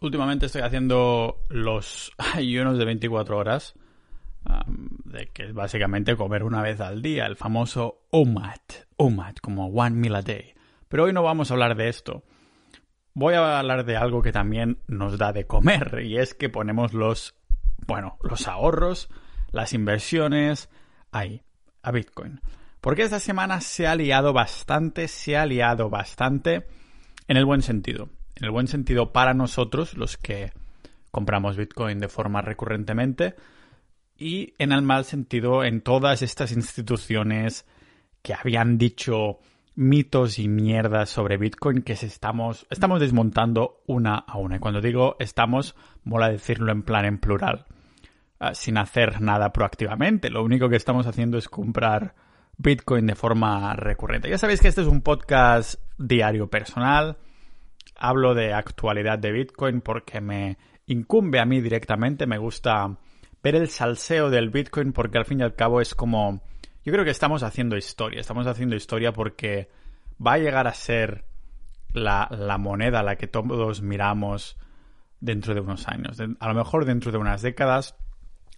últimamente estoy haciendo los ayunos de 24 horas, de que es básicamente comer una vez al día, el famoso OMAD, OMAD, como one meal a day. Pero hoy no vamos a hablar de esto. Voy a hablar de algo que también nos da de comer, y es que ponemos los, bueno, los ahorros, las inversiones ahí, a Bitcoin. Porque esta semana se ha liado bastante, se ha liado bastante en el buen sentido en el buen sentido para nosotros, los que compramos Bitcoin de forma recurrentemente, y en el mal sentido en todas estas instituciones que habían dicho mitos y mierdas sobre Bitcoin que estamos, estamos desmontando una a una. Y cuando digo estamos, mola decirlo en plan en plural, ah, sin hacer nada proactivamente. Lo único que estamos haciendo es comprar Bitcoin de forma recurrente. Ya sabéis que este es un podcast diario personal hablo de actualidad de Bitcoin porque me incumbe a mí directamente, me gusta ver el salseo del Bitcoin porque al fin y al cabo es como... Yo creo que estamos haciendo historia, estamos haciendo historia porque va a llegar a ser la, moneda a la que todos miramos dentro de unos años. A lo mejor dentro de unas décadas,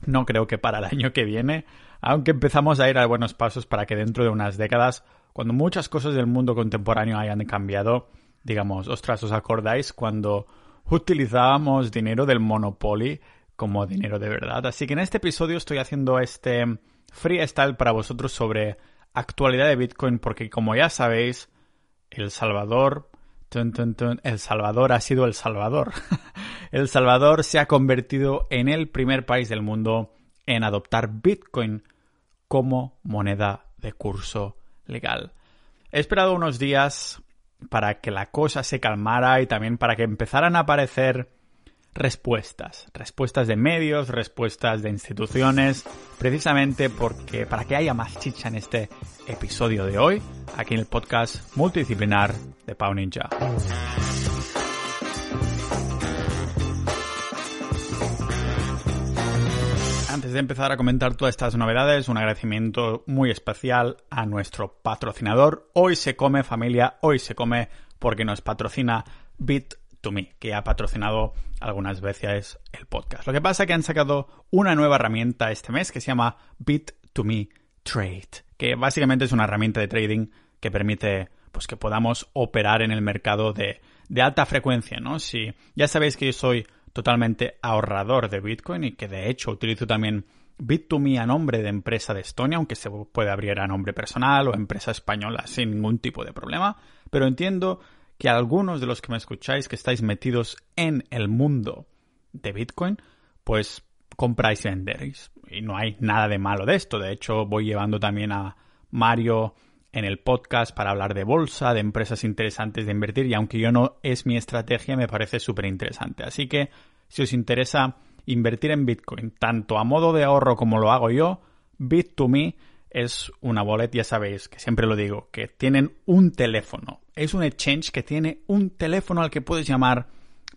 no creo que para el año que viene, aunque empezamos a ir a buenos pasos para que dentro de unas décadas, cuando muchas cosas del mundo contemporáneo hayan cambiado, digamos, ostras, ¿os acordáis cuando utilizábamos dinero del Monopoly como dinero de verdad? Así que en este episodio estoy haciendo este freestyle para vosotros sobre actualidad de Bitcoin porque como ya sabéis, El Salvador... el Salvador ha sido El Salvador. el Salvador se ha convertido en el primer país del mundo en adoptar Bitcoin como moneda de curso legal. He esperado unos días para que la cosa se calmara y también para que empezaran a aparecer respuestas, respuestas de medios, respuestas de instituciones, precisamente porque para que haya más chicha en este episodio de hoy, aquí en el podcast multidisciplinar de Pau Ninja. Antes de empezar a comentar todas estas novedades, un agradecimiento muy especial a nuestro patrocinador. Hoy se come familia, hoy se come porque nos patrocina Bit2Me, que ha patrocinado algunas veces el podcast. Lo que pasa es que han sacado una nueva herramienta este mes que se llama Bit2Me Trade, que básicamente es una herramienta de trading que permite pues que podamos operar en el mercado de, de alta frecuencia, ¿no? Si ya sabéis que yo soy totalmente ahorrador de Bitcoin y que de hecho utilizo también Bit2Me a nombre de empresa de Estonia, aunque se puede abrir a nombre personal o empresa española sin ningún tipo de problema, pero entiendo que algunos de los que me escucháis que estáis metidos en el mundo de Bitcoin, pues compráis y vendéis. Y no hay nada de malo de esto. De hecho, voy llevando también a Mario en el podcast para hablar de bolsa, de empresas interesantes de invertir y aunque yo no es mi estrategia, me parece súper interesante. Así que si os interesa invertir en Bitcoin, tanto a modo de ahorro como lo hago yo, Bit2Me es una wallet, ya sabéis, que siempre lo digo, que tienen un teléfono. Es un exchange que tiene un teléfono al que puedes llamar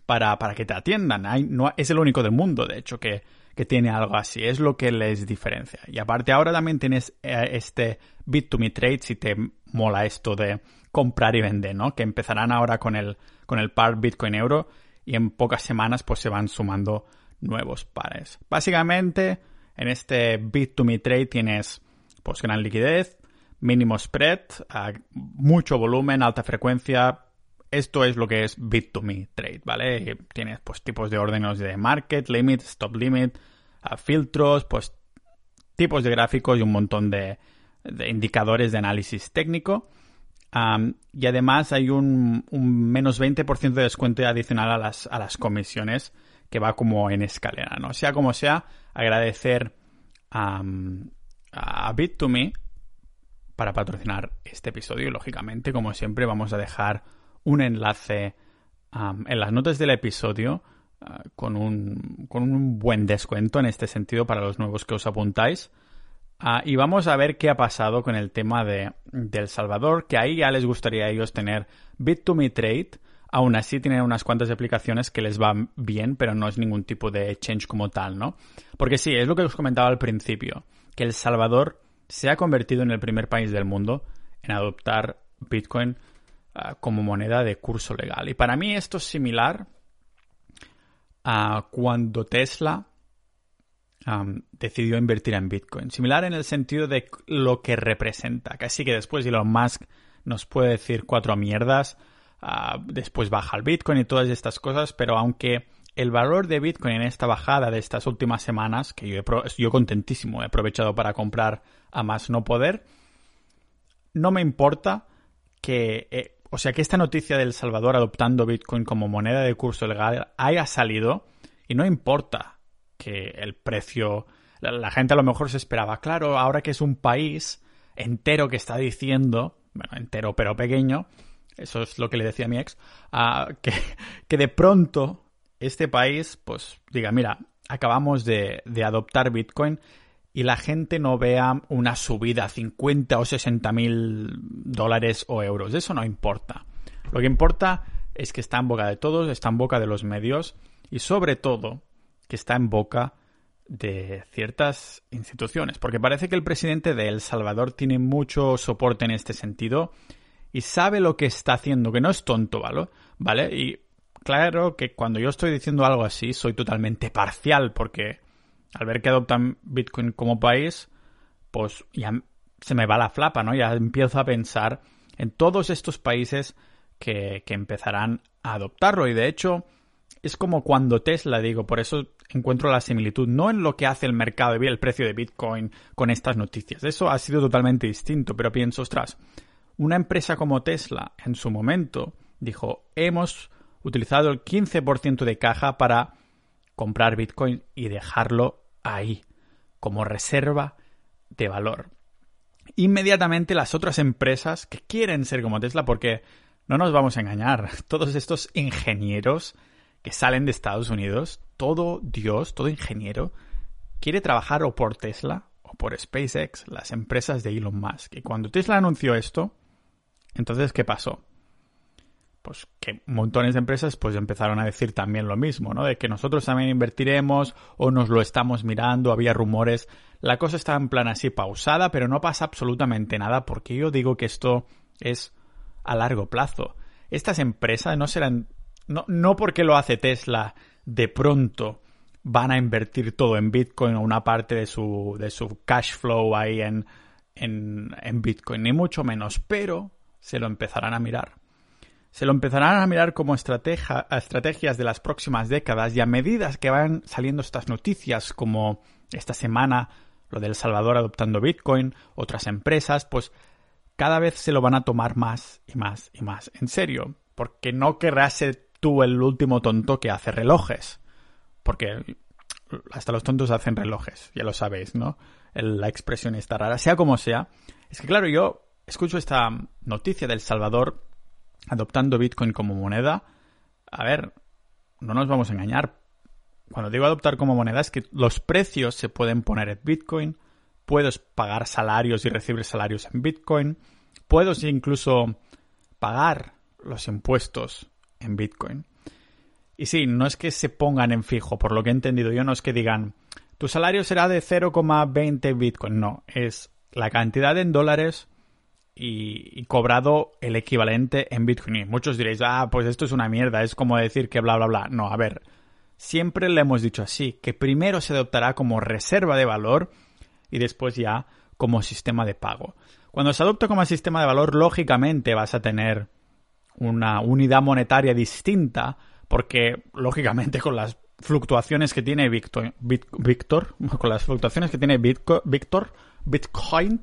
para, para que te atiendan. Hay, no, es el único del mundo, de hecho, que que tiene algo así. Es lo que les diferencia. Y aparte ahora también tienes eh, este Bit2Me Trade si te mola esto de comprar y vender, ¿no? Que empezarán ahora con el, con el par Bitcoin Euro y en pocas semanas pues se van sumando nuevos pares. Básicamente en este Bit2Me Trade tienes pues gran liquidez, mínimo spread, mucho volumen, alta frecuencia, esto es lo que es Bit2Me Trade, ¿vale? Tienes pues tipos de órdenes de market, limit, stop limit, filtros, pues tipos de gráficos y un montón de, indicadores de análisis técnico. y además hay un, menos 20% de descuento adicional a las, a las comisiones que va como en escalera, ¿no? Sea como sea, agradecer a Bit2Me para patrocinar este episodio. Lógicamente, como siempre, vamos a dejar un enlace en las notas del episodio ah, con, un, con, un, buen descuento en este sentido para los nuevos que os apuntáis. Ah, y vamos a ver qué ha pasado con el tema de, El Salvador, que ahí ya les gustaría a ellos tener Bit2Me Trade. Aún así tienen unas cuantas aplicaciones que les van bien, pero no es ningún tipo de exchange como tal, ¿no? Porque sí, es lo que os comentaba al principio, que El Salvador se ha convertido en el primer país del mundo en adoptar Bitcoin Ah, como moneda de curso legal. Y para mí esto es similar a cuando Tesla decidió invertir en Bitcoin. Similar en el sentido de lo que representa. Casi que después Elon Musk nos puede decir cuatro mierdas, ah, después baja el Bitcoin y todas estas cosas, pero aunque el valor de Bitcoin en esta bajada de estas últimas semanas, que yo, yo contentísimo, he aprovechado para comprar a más no poder, no me importa que, eh, o sea, que esta noticia del Salvador adoptando Bitcoin como moneda de curso legal haya salido y no importa que el precio, la, gente a lo mejor se esperaba, claro, ahora que es un país entero que está diciendo, bueno, entero pero pequeño, eso es lo que le decía a mi ex, ah, que, que, de pronto este país, pues diga, mira, acabamos de, de, adoptar Bitcoin y la gente no vea una subida a 50 o 60 mil dólares o euros. Eso no importa. Lo que importa es que está en boca de todos, está en boca de los medios y sobre todo que está en boca de ciertas instituciones, porque parece que el presidente de El Salvador tiene mucho soporte en este sentido y sabe lo que está haciendo, que no es tonto, ¿vale? ¿Vale? Y claro que cuando yo estoy diciendo algo así soy totalmente parcial, porque al ver que adoptan Bitcoin como país, pues ya se me va la flapa, ¿no? Ya empiezo a pensar en todos estos países que, que empezarán a adoptarlo y de hecho es como cuando Tesla, digo, por eso encuentro la similitud, no en lo que hace el mercado, el precio de Bitcoin con estas noticias. Eso ha sido totalmente distinto, pero pienso, ostras, una empresa como Tesla en su momento dijo, hemos utilizado el 15% de caja para comprar Bitcoin y dejarlo ahí, como reserva de valor. Inmediatamente las otras empresas que quieren ser como Tesla, porque no nos vamos a engañar, todos estos ingenieros que salen de Estados Unidos, todo Dios, todo ingeniero, quiere trabajar o por Tesla o por SpaceX, las empresas de Elon Musk. Y cuando Tesla anunció esto, entonces, ¿qué pasó? Pues que montones de empresas pues empezaron a decir también lo mismo, ¿no? De que nosotros también invertiremos o nos lo estamos mirando, había rumores. La cosa está en plan así pausada, pero no pasa absolutamente nada porque yo digo que esto es a largo plazo. Estas empresas no serán no, no porque lo hace Tesla, de pronto van a invertir todo en Bitcoin o una parte de su, de su cash flow ahí en, en, en Bitcoin, ni mucho menos, pero se lo empezarán a mirar. Se lo empezarán a mirar como estrategias de las próximas décadas y a medida que van saliendo estas noticias como esta semana lo del Salvador adoptando Bitcoin, otras empresas, pues cada vez se lo van a tomar más y más y más en serio, porque no querrá ser tú el último tonto que hace relojes. Porque hasta los tontos hacen relojes, ya lo sabéis, ¿no? la expresión está rara, sea como sea. Es que claro, yo escucho esta noticia del Salvador adoptando Bitcoin como moneda. A ver, no nos vamos a engañar. Cuando digo adoptar como moneda es que los precios se pueden poner en Bitcoin, puedes pagar salarios y recibir salarios en Bitcoin, puedes incluso pagar los impuestos en Bitcoin. Y sí, no es que se pongan en fijo, por lo que he entendido yo, no es que digan, tu salario será de 0,20 Bitcoin, no, es la cantidad en dólares y, cobrado el equivalente en Bitcoin. Y muchos diréis, ah, pues esto es una mierda, es como decir que bla, bla, bla. No, a ver, siempre le hemos dicho así, que primero se adoptará como reserva de valor y después ya como sistema de pago. Cuando se adopta como sistema de valor, lógicamente vas a tener una unidad monetaria distinta, porque lógicamente con las fluctuaciones que tiene Victor, con las fluctuaciones que tiene Victor, Bitcoin,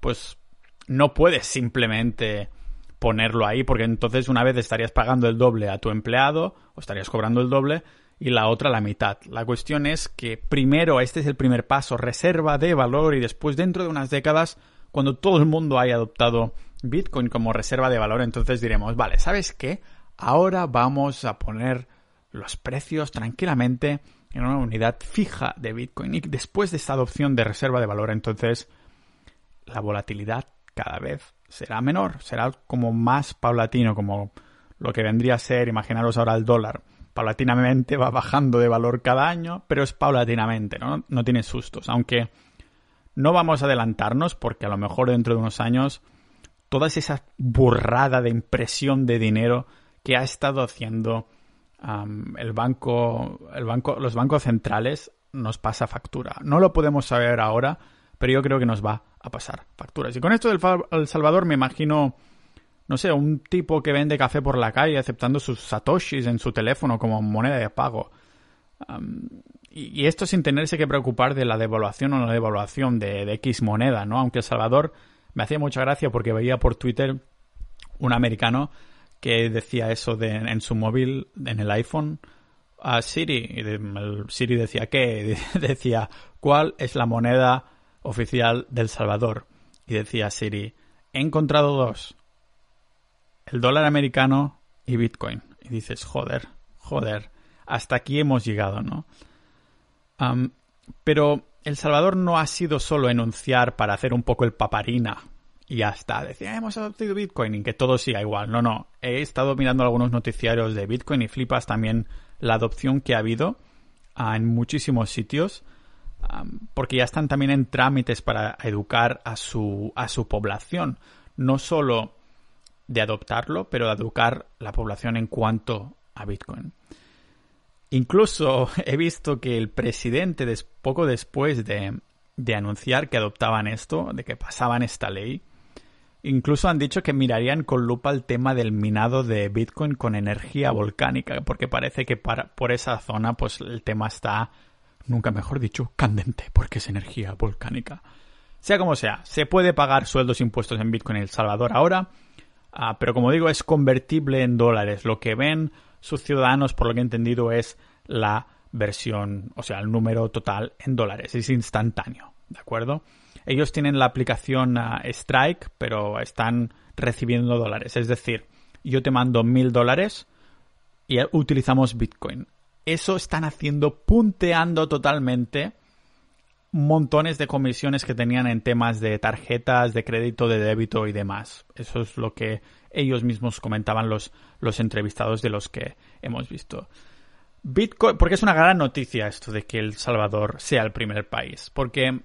pues no puedes simplemente ponerlo ahí, porque entonces una vez estarías pagando el doble a tu empleado, o estarías cobrando el doble, y la otra la mitad. La cuestión es que primero, este es el primer paso, reserva de valor, y después dentro de unas décadas, cuando todo el mundo haya adoptado Bitcoin como reserva de valor, entonces diremos, vale, ¿sabes qué? Ahora vamos a poner los precios tranquilamente en una unidad fija de Bitcoin y después de esta adopción de reserva de valor, entonces la volatilidad cada vez será menor, será como más paulatino, como lo que vendría a ser, imaginaros ahora el dólar, paulatinamente va bajando de valor cada año, pero es paulatinamente, ¿no? No tiene sustos, aunque no vamos a adelantarnos porque a lo mejor dentro de unos años toda esa burrada de impresión de dinero que ha estado haciendo el banco, el banco, los bancos centrales nos pasa factura. No lo podemos saber ahora, pero yo creo que nos va a pasar facturas. Y con esto del El Salvador me imagino, no sé, un tipo que vende café por la calle aceptando sus satoshis en su teléfono como moneda de pago. y, esto sin tenerse que preocupar de la devaluación o no devaluación de, X moneda, ¿no? Aunque El Salvador me hacía mucha gracia porque veía por Twitter un americano que decía eso en su móvil, en el iPhone, a Siri. Y el Siri decía, ¿qué? decía, ¿cuál es la moneda oficial del Salvador? Y decía Siri, he encontrado dos. El dólar americano y Bitcoin. Y dices, joder, joder, hasta aquí hemos llegado, ¿no? pero El Salvador no ha sido solo enunciar para hacer un poco el paparina y ya está. Decía, hemos adoptado Bitcoin y que todo siga igual. No, no. He estado mirando algunos noticiarios de Bitcoin y flipas también la adopción que ha habido ah, en muchísimos sitios. Porque ya están también en trámites para educar a su, a su población. No solo de adoptarlo, pero de educar la población en cuanto a Bitcoin. Incluso he visto que el presidente, poco después de, de anunciar que adoptaban esto, de que pasaban esta ley, Incluso han dicho que mirarían con lupa el tema del minado de Bitcoin con energía volcánica, porque parece que para, por esa zona pues el tema está, nunca mejor dicho, candente, porque es energía volcánica. Sea como sea, se puede pagar sueldos e impuestos en Bitcoin en El Salvador ahora, ah, pero como digo, es convertible en dólares. Lo que ven sus ciudadanos, por lo que he entendido, es la versión, o sea, el número total en dólares, es instantáneo, ¿de acuerdo? ellos tienen la aplicación ah, Strike, pero están recibiendo dólares. Es decir, yo te mando mil dólares y utilizamos Bitcoin. Eso están haciendo, punteando totalmente montones de comisiones que tenían en temas de tarjetas, de crédito, de débito y demás. Eso es lo que ellos mismos comentaban los, los entrevistados de los que hemos visto. Bitcoin, porque es una gran noticia esto de que El Salvador sea el primer país, porque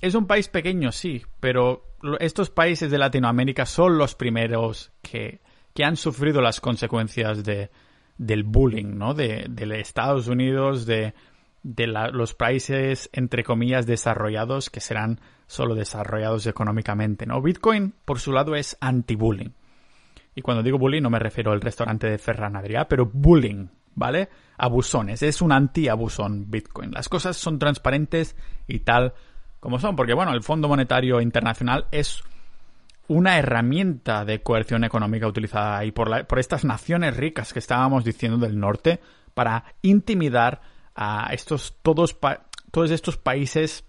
es un país pequeño, sí, pero estos países de Latinoamérica son los primeros que, han sufrido las consecuencias de, del bullying, ¿no? De, Estados Unidos, de, los países, entre comillas, desarrollados, que serán solo desarrollados económicamente, ¿no? Bitcoin, por su lado, es anti-bullying. Y cuando digo bullying no me refiero al restaurante de Ferran Adrià, pero bullying, ¿vale? Abusones, es un anti-abusón Bitcoin. Las cosas son transparentes y tal como son, porque bueno, el Fondo Monetario Internacional es una herramienta de coerción económica utilizada ahí por, por estas naciones ricas que estábamos diciendo del norte para intimidar a estos todos, todos estos países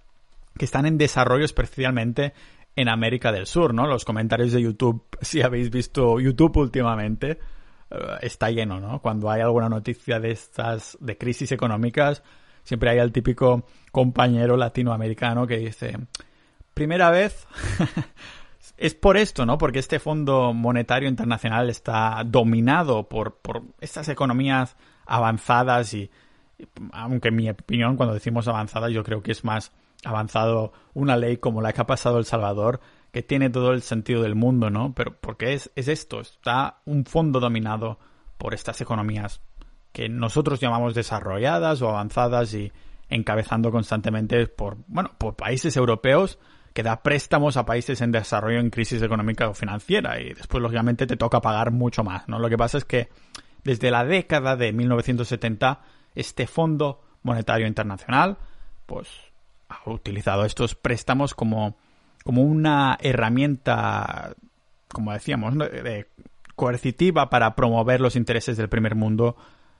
que están en desarrollo especialmente en América del Sur, ¿no? Los comentarios de YouTube, si habéis visto YouTube últimamente, eh, está lleno, ¿no? Cuando hay alguna noticia de estas, de crisis económicas, siempre hay el típico compañero latinoamericano que dice, primera vez, es por esto, ¿no? Porque este Fondo Monetario Internacional está dominado por, por estas economías avanzadas y, aunque en mi opinión, cuando decimos avanzadas, yo creo que es más avanzado una ley como la que ha pasado El Salvador, que tiene todo el sentido del mundo, ¿no? Pero porque es, es esto, está un fondo dominado por estas economías que nosotros llamamos desarrolladas o avanzadas y encabezando constantemente por, bueno, por países europeos que da préstamos a países en desarrollo en crisis económica o financiera y después lógicamente te toca pagar mucho más, ¿no? Lo que pasa es que desde la década de 1970 este Fondo Monetario Internacional pues ha utilizado estos préstamos como como una herramienta como decíamos, de, coercitiva para promover los intereses del primer mundo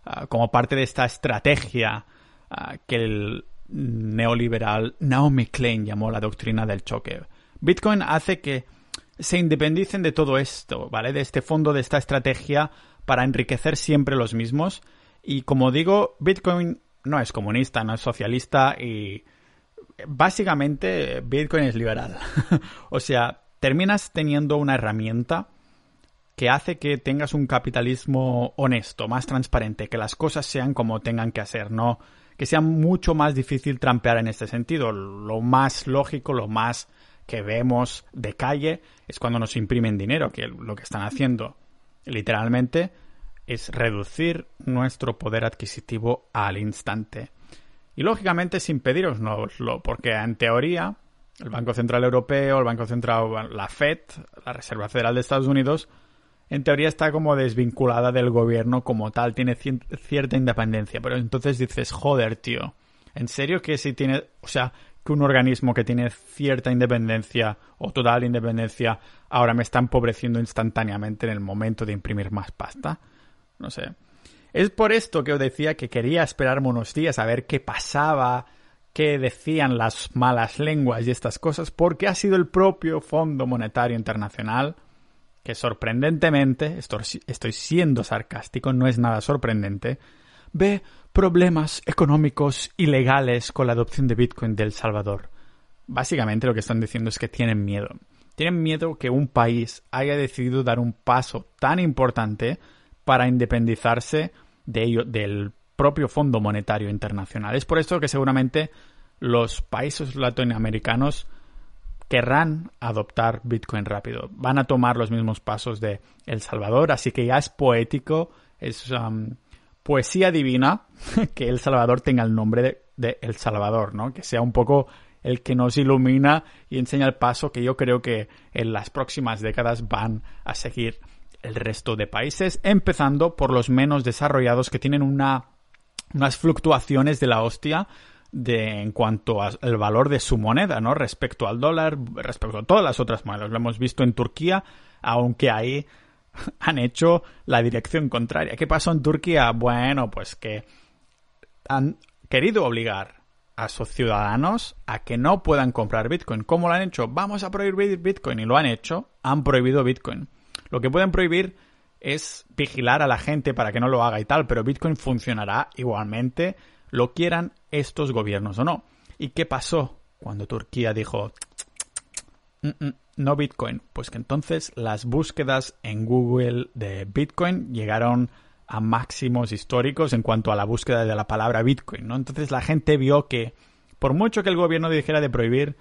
Ah, como parte de esta estrategia ah, que el neoliberal Naomi Klein llamó la doctrina del choque. Bitcoin hace que se independicen de todo esto, ¿vale? De este fondo, de esta estrategia para enriquecer siempre los mismos. Y como digo, Bitcoin no es comunista, no es socialista y básicamente Bitcoin es liberal. o sea, terminas teniendo una herramienta que hace que tengas un capitalismo honesto, más transparente, que las cosas sean como tengan que hacer, no que sea mucho más difícil trampear en este sentido. Lo más lógico, lo más que vemos de calle es cuando nos imprimen dinero, que lo que están haciendo literalmente es reducir nuestro poder adquisitivo al instante. Y lógicamente sin pediroslo, porque en teoría el Banco Central Europeo, el Banco Central, la Fed, la Reserva Federal de Estados Unidos, en teoría está como desvinculada del gobierno como tal, tiene cierta independencia. Pero entonces dices, joder, tío, ¿en serio que si tiene, o sea, que un organismo que tiene cierta independencia o total independencia ahora me está empobreciendo instantáneamente en el momento de imprimir más pasta? No sé. Es por esto que os decía que quería esperarme unos días a ver qué pasaba, qué decían las malas lenguas y estas cosas, porque ha sido el propio Fondo Monetario Internacional que sorprendentemente, estoy siendo sarcástico, no es nada sorprendente, ve problemas económicos y legales con la adopción de Bitcoin del Salvador. Básicamente lo que están diciendo es que tienen miedo. Tienen miedo que un país haya decidido dar un paso tan importante para independizarse del propio Fondo Monetario Internacional. Es por esto que seguramente los países latinoamericanos querrán adoptar Bitcoin rápido. Van a tomar los mismos pasos de El Salvador, así que ya es poético, es um, poesía divina que El Salvador tenga el nombre de, El Salvador, ¿no? Que sea un poco el que nos ilumina y enseña el paso que yo creo que en las próximas décadas van a seguir el resto de países, empezando por los menos desarrollados que tienen una, unas fluctuaciones de la hostia de en cuanto al valor de su moneda, ¿no? Respecto al dólar, respecto a todas las otras monedas. Lo hemos visto en Turquía, aunque ahí han hecho la dirección contraria. ¿Qué pasó en Turquía? Bueno, pues que han querido obligar a sus ciudadanos a que no puedan comprar Bitcoin. ¿Cómo lo han hecho? Vamos a prohibir Bitcoin y lo han hecho. Han prohibido Bitcoin. Lo que pueden prohibir es vigilar a la gente para que no lo haga y tal, pero Bitcoin funcionará igualmente lo quieran estos gobiernos o no. ¿Y qué pasó cuando Turquía dijo mm, mm, no Bitcoin? Pues que entonces las búsquedas en Google de Bitcoin llegaron a máximos históricos en cuanto a la búsqueda de la palabra Bitcoin, ¿no? Entonces la gente vio que por mucho que el gobierno dijera de prohibir,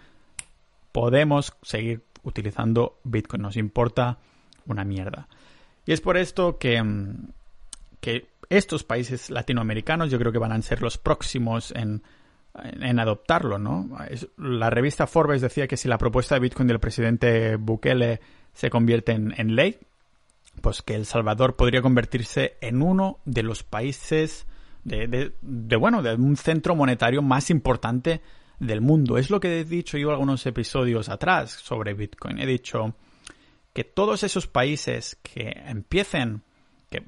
podemos seguir utilizando Bitcoin, nos importa una mierda. Y es por esto que, mm, que estos países latinoamericanos yo creo que van a ser los próximos en, en adoptarlo, ¿no? La revista Forbes decía que si la propuesta de Bitcoin del presidente Bukele se convierte en, ley, pues que El Salvador podría convertirse en uno de los países de, de, de, bueno, de un centro monetario más importante del mundo. Es lo que he dicho yo algunos episodios atrás sobre Bitcoin. He dicho que todos esos países que empiecen, que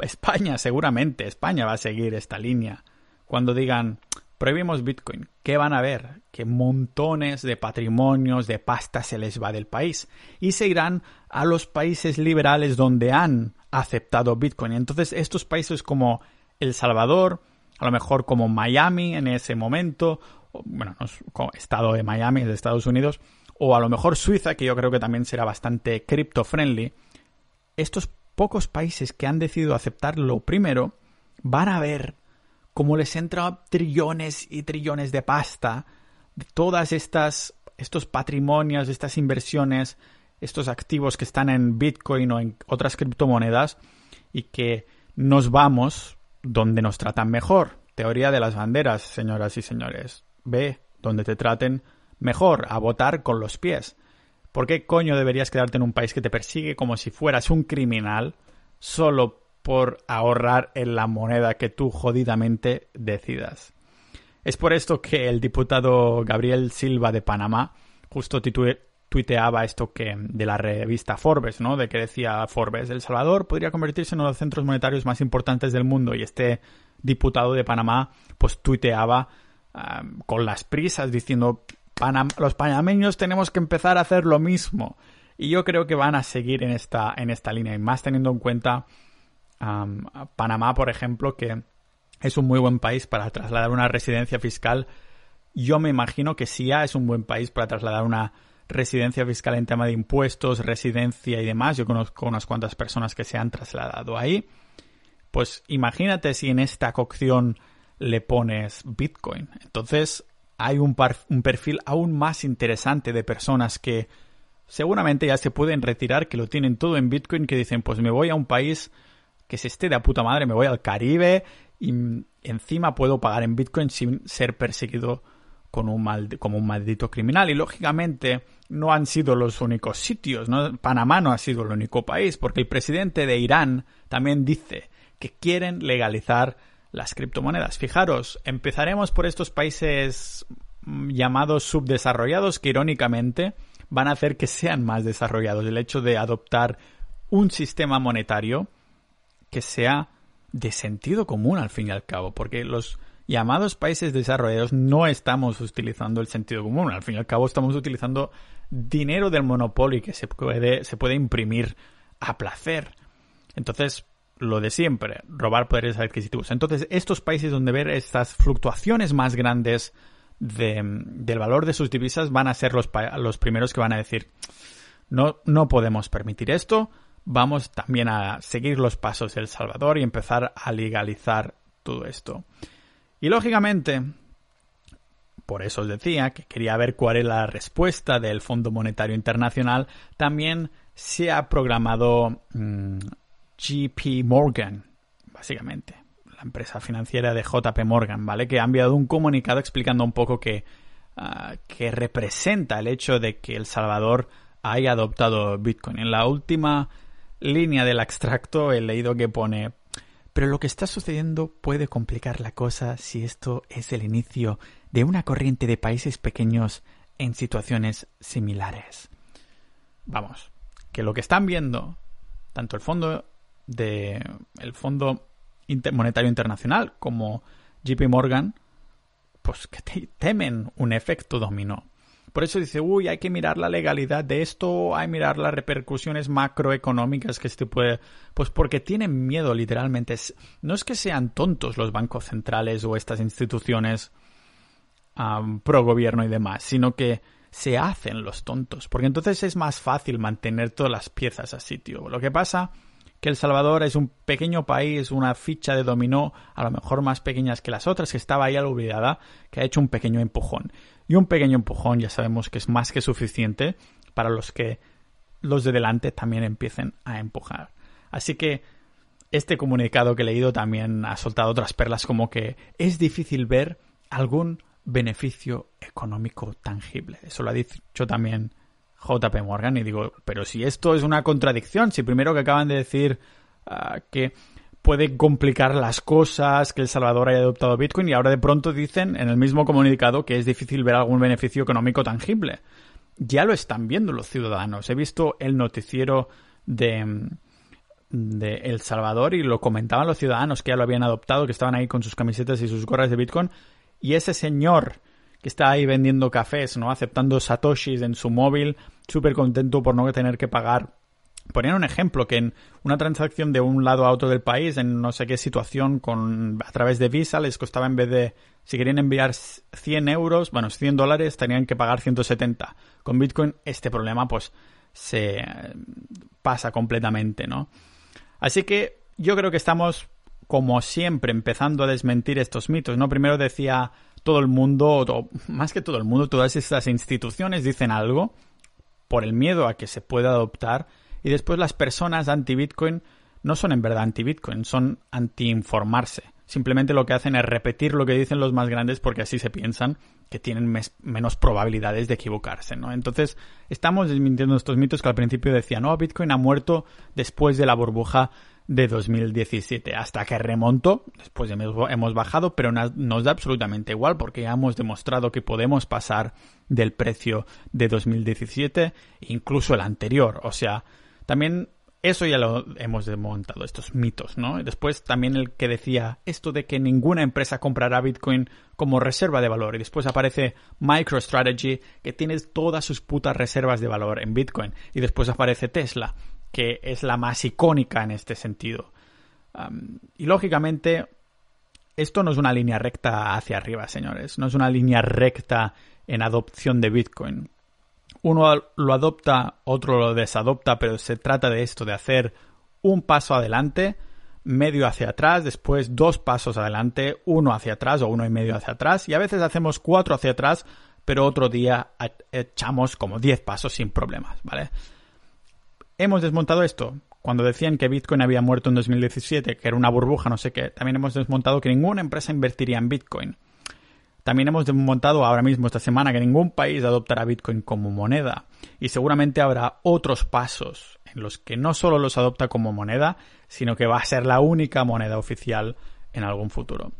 España, seguramente, España va a seguir esta línea. Cuando digan, prohibimos Bitcoin, ¿qué van a ver? Que montones de patrimonios, de pasta se les va del país. Y se irán a los países liberales donde han aceptado Bitcoin. Entonces, estos países como El Salvador, a lo mejor como Miami en ese momento, bueno, como estado de Miami de Estados Unidos, o a lo mejor Suiza, que yo creo que también será bastante crypto friendly, estos pocos países que han decidido aceptarlo primero van a ver cómo les entra trillones y trillones de pasta de todas estas estos patrimonios, estas inversiones, estos activos que están en Bitcoin o en otras criptomonedas y que nos vamos donde nos tratan mejor. Teoría de las banderas, señoras y señores. Ve donde te traten mejor, a votar con los pies. ¿Por qué coño deberías quedarte en un país que te persigue como si fueras un criminal solo por ahorrar en la moneda que tú jodidamente decidas? Es por esto que el diputado Gabriel Silva de Panamá justo tuiteaba esto que de la revista Forbes, ¿no? De que decía Forbes, El Salvador podría convertirse en uno de los centros monetarios más importantes del mundo y este diputado de Panamá pues tuiteaba ah, con las prisas diciendo los panameños tenemos que empezar a hacer lo mismo. Y yo creo que van a seguir en esta, en esta línea. Y más teniendo en cuenta Panamá, por ejemplo, que es un muy buen país para trasladar una residencia fiscal. Yo me imagino que si ya es un buen país para trasladar una residencia fiscal en tema de impuestos, residencia y demás. Yo conozco unas cuantas personas que se han trasladado ahí. Pues imagínate si en esta cocción le pones Bitcoin. Entonces, hay un, un perfil aún más interesante de personas que seguramente ya se pueden retirar, que lo tienen todo en Bitcoin, que dicen, pues me voy a un país que se esté de puta madre, me voy al Caribe y encima puedo pagar en Bitcoin sin ser perseguido con un mal, como un maldito criminal. Y lógicamente no han sido los únicos sitios, ¿no? Panamá no ha sido el único país, porque el presidente de Irán también dice que quieren legalizar las criptomonedas. Fijaros, empezaremos por estos países llamados subdesarrollados que irónicamente van a hacer que sean más desarrollados. El hecho de adoptar un sistema monetario que sea de sentido común al fin y al cabo, porque los llamados países desarrollados no estamos utilizando el sentido común, al fin y al cabo estamos utilizando dinero del monopolio que se puede, se puede imprimir a placer. Entonces, lo de siempre, robar poderes adquisitivos. Entonces, estos países donde ver estas fluctuaciones más grandes del valor de sus divisas van a ser los, los primeros que van a decir, no, no podemos permitir esto, vamos también a seguir los pasos de El Salvador y empezar a legalizar todo esto. Y lógicamente, por eso os decía que quería ver cuál es la respuesta del Fondo Monetario Internacional, también se ha programado mm, JP Morgan, básicamente, la empresa financiera de JP Morgan, ¿vale? Que ha enviado un comunicado explicando un poco que, ah, que representa el hecho de que El Salvador haya adoptado Bitcoin. En la última línea del extracto he leído que pone pero lo que está sucediendo puede complicar la cosa si esto es el inicio de una corriente de países pequeños en situaciones similares. Vamos, que lo que están viendo tanto el fondo de el Fondo Monetario Internacional como JP Morgan pues que temen un efecto dominó. Por eso dice, uy, hay que mirar la legalidad de esto, hay que mirar las repercusiones macroeconómicas que este puede... Pues porque tienen miedo, literalmente. No es que sean tontos los bancos centrales o estas instituciones pro gobierno y demás, sino que se hacen los tontos. Porque entonces es más fácil mantener todas las piezas a sitio. Lo que pasa que El Salvador es un pequeño país, una ficha de dominó, a lo mejor más pequeñas que las otras, que estaba ahí olvidada, que ha hecho un pequeño empujón. Y un pequeño empujón ya sabemos que es más que suficiente para los que los de delante también empiecen a empujar. Así que este comunicado que he leído también ha soltado otras perlas como que es difícil ver algún beneficio económico tangible. Eso lo ha dicho también JP Morgan y digo, pero si esto es una contradicción, si primero que acaban de decir ah, que puede complicar las cosas que El Salvador haya adoptado Bitcoin y ahora de pronto dicen en el mismo comunicado que es difícil ver algún beneficio económico tangible. Ya lo están viendo los ciudadanos. He visto el noticiero de, de El Salvador y lo comentaban los ciudadanos que ya lo habían adoptado, que estaban ahí con sus camisetas y sus gorras de Bitcoin. Y ese señor que está ahí vendiendo cafés, ¿no? Aceptando satoshis en su móvil, súper contento por no tener que pagar Ponían un ejemplo que en una transacción de un lado a otro del país, en no sé qué situación, con, a través de Visa, les costaba en vez de, si querían enviar 100 euros, bueno, 100 dólares, tenían que pagar 170. Con Bitcoin este problema pues se pasa completamente, ¿no? Así que yo creo que estamos, como siempre, empezando a desmentir estos mitos, ¿no? Primero decía todo el mundo, o más que todo el mundo, todas estas instituciones dicen algo por el miedo a que se pueda adoptar y después las personas anti-Bitcoin no son en verdad anti-Bitcoin, son anti-informarse. Simplemente lo que hacen es repetir lo que dicen los más grandes porque así se piensan que tienen menos probabilidades de equivocarse, ¿no? Entonces, estamos desmintiendo estos mitos que al principio decían, no, Bitcoin ha muerto después de la burbuja de 2017, hasta que remontó, después hemos bajado, pero nos da absolutamente igual porque ya hemos demostrado que podemos pasar del precio de 2017, incluso el anterior, o sea, también eso ya lo hemos desmontado, estos mitos, ¿no? después también el que decía esto de que ninguna empresa comprará Bitcoin como reserva de valor. Y después aparece MicroStrategy, que tiene todas sus putas reservas de valor en Bitcoin. Y después aparece Tesla, que es la más icónica en este sentido. y lógicamente, esto no es una línea recta hacia arriba, señores. No es una línea recta en adopción de Bitcoin uno lo adopta, otro lo desadopta, pero se trata de esto, de hacer un paso adelante, medio hacia atrás, después dos pasos adelante, uno hacia atrás o uno y medio hacia atrás, y a veces hacemos cuatro hacia atrás, pero otro día echamos como diez pasos sin problemas, ¿vale? Hemos desmontado esto. cuando decían que Bitcoin había muerto en 2017, que era una burbuja, no sé qué, también hemos desmontado que ninguna empresa invertiría en Bitcoin. También hemos desmontado ahora mismo esta semana que ningún país adoptará Bitcoin como moneda. Y seguramente habrá otros pasos en los que no solo los adopta como moneda, sino que va a ser la única moneda oficial en algún futuro.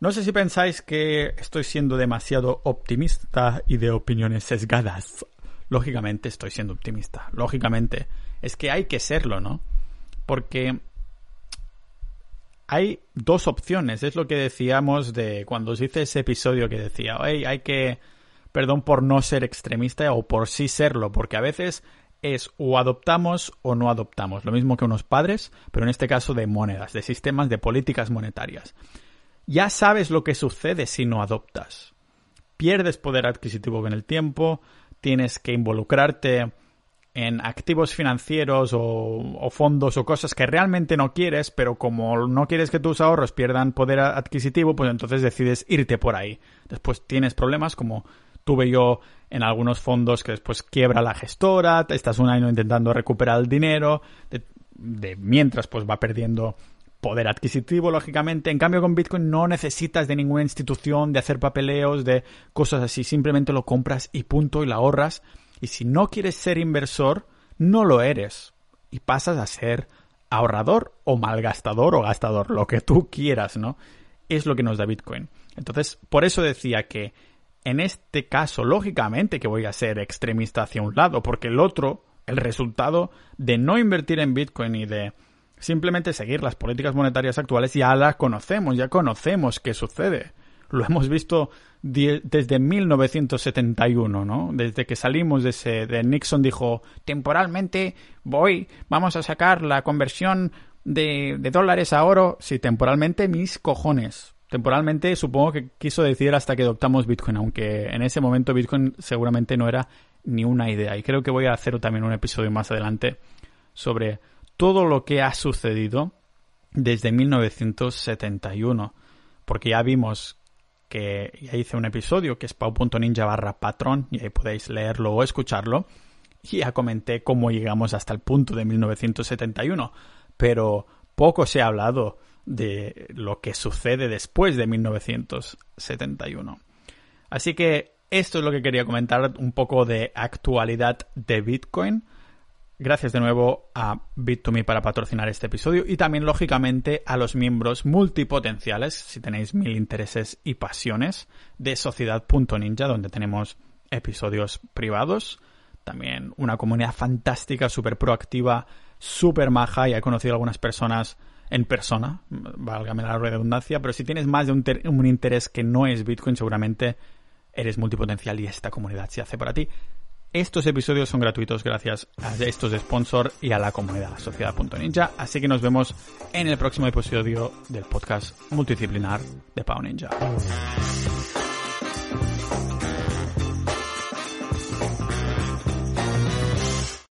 No sé si pensáis que estoy siendo demasiado optimista y de opiniones sesgadas. Lógicamente estoy siendo optimista. Lógicamente. Es que hay que serlo, ¿no? Porque hay dos opciones. Es lo que decíamos de cuando os hice ese episodio que decía, hey, hay que, perdón por no ser extremista o por sí serlo, porque a veces es o adoptamos o no adoptamos. Lo mismo que unos padres, pero en este caso de monedas, de sistemas de políticas monetarias ya sabes lo que sucede si no adoptas. Pierdes poder adquisitivo con el tiempo, tienes que involucrarte en activos financieros o, fondos o cosas que realmente no quieres, pero como no quieres que tus ahorros pierdan poder adquisitivo, pues entonces decides irte por ahí. Después tienes problemas como tuve yo en algunos fondos que después quiebra la gestora, estás un año intentando recuperar el dinero, de mientras pues va perdiendo poder adquisitivo, lógicamente. En cambio, con Bitcoin no necesitas de ninguna institución, de hacer papeleos, de cosas así. Simplemente lo compras y punto, y la ahorras. Y si no quieres ser inversor, no lo eres. Y pasas a ser ahorrador o malgastador o gastador, lo que tú quieras, ¿no? Es lo que nos da Bitcoin. Entonces, por eso decía que en este caso, lógicamente que voy a ser extremista hacia un lado, porque el otro, el resultado de no invertir en Bitcoin y de Simplemente seguir las políticas monetarias actuales ya las conocemos, ya conocemos qué sucede. Lo hemos visto desde 1971, ¿no? Desde que salimos de ese, de Nixon dijo, temporalmente voy, vamos a sacar la conversión de, de dólares a oro. Sí, temporalmente mis cojones. Temporalmente supongo que quiso decir hasta que adoptamos Bitcoin, aunque en ese momento Bitcoin seguramente no era ni una idea. Y creo que voy a hacer también un episodio más adelante sobre todo lo que ha sucedido desde 1971. Porque ya vimos que ya hice un episodio que es pau.ninja barra patrón y ahí podéis leerlo o escucharlo. Y ya comenté cómo llegamos hasta el punto de 1971. Pero poco se ha hablado de lo que sucede después de 1971. Así que esto es lo que quería comentar, un poco de actualidad de Bitcoin. Gracias de nuevo a Bit2Me para patrocinar este episodio y también, lógicamente, a los miembros multipotenciales, si tenéis mil intereses y pasiones, de Sociedad.ninja, donde tenemos episodios privados. También una comunidad fantástica, súper proactiva, súper maja y he conocido algunas personas en persona, válgame la redundancia, pero si tienes más de un, un interés que no es Bitcoin, seguramente eres multipotencial y esta comunidad se hace para ti. Estos episodios son gratuitos gracias a estos sponsor y a la comunidad Sociedad.ninja, así que nos vemos en el próximo episodio del podcast multidisciplinar de Pau Ninja.